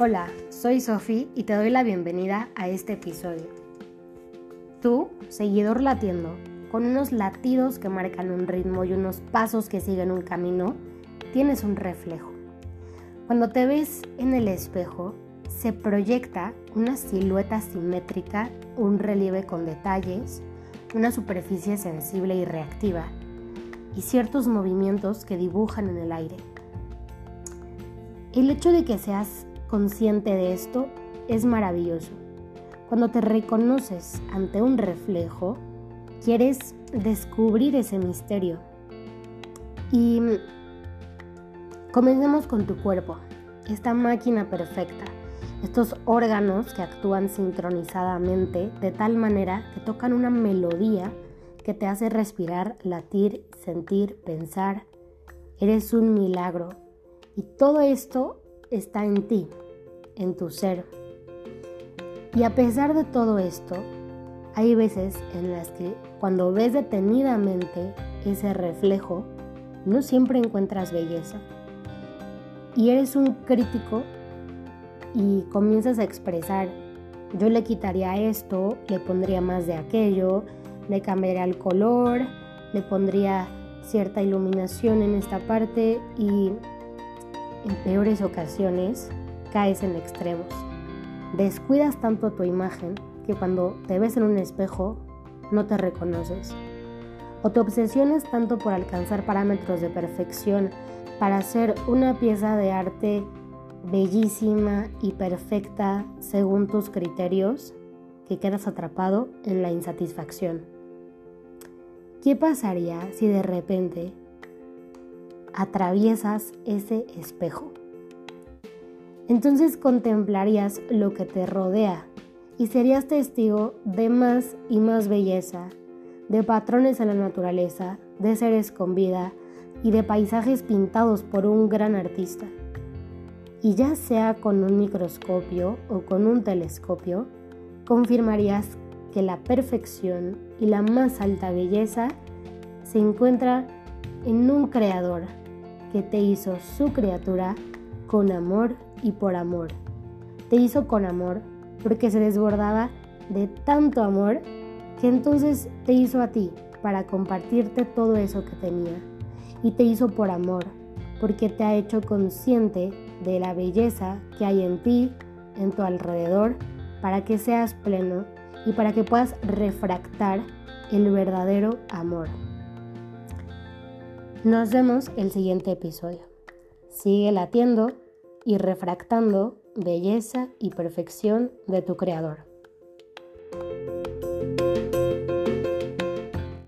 Hola, soy Sofi y te doy la bienvenida a este episodio. Tú, seguidor latiendo, con unos latidos que marcan un ritmo y unos pasos que siguen un camino, tienes un reflejo. Cuando te ves en el espejo, se proyecta una silueta simétrica, un relieve con detalles, una superficie sensible y reactiva, y ciertos movimientos que dibujan en el aire. El hecho de que seas consciente de esto es maravilloso. Cuando te reconoces ante un reflejo, quieres descubrir ese misterio. Y comencemos con tu cuerpo, esta máquina perfecta, estos órganos que actúan sincronizadamente de tal manera que tocan una melodía que te hace respirar, latir, sentir, pensar. Eres un milagro. Y todo esto está en ti, en tu ser. Y a pesar de todo esto, hay veces en las que cuando ves detenidamente ese reflejo, no siempre encuentras belleza. Y eres un crítico y comienzas a expresar, yo le quitaría esto, le pondría más de aquello, le cambiaría el color, le pondría cierta iluminación en esta parte y en peores ocasiones caes en extremos. Descuidas tanto tu imagen que cuando te ves en un espejo no te reconoces. O te obsesiones tanto por alcanzar parámetros de perfección para hacer una pieza de arte bellísima y perfecta según tus criterios que quedas atrapado en la insatisfacción. ¿Qué pasaría si de repente atraviesas ese espejo? entonces contemplarías lo que te rodea y serías testigo de más y más belleza, de patrones en la naturaleza, de seres con vida y de paisajes pintados por un gran artista. Y ya sea con un microscopio o con un telescopio, confirmarías que la perfección y la más alta belleza se encuentra en un creador que te hizo su criatura con amor y por amor. Te hizo con amor porque se desbordaba de tanto amor que entonces te hizo a ti para compartirte todo eso que tenía. Y te hizo por amor porque te ha hecho consciente de la belleza que hay en ti, en tu alrededor, para que seas pleno y para que puedas refractar el verdadero amor. Nos vemos el siguiente episodio. Sigue latiendo y refractando belleza y perfección de tu Creador.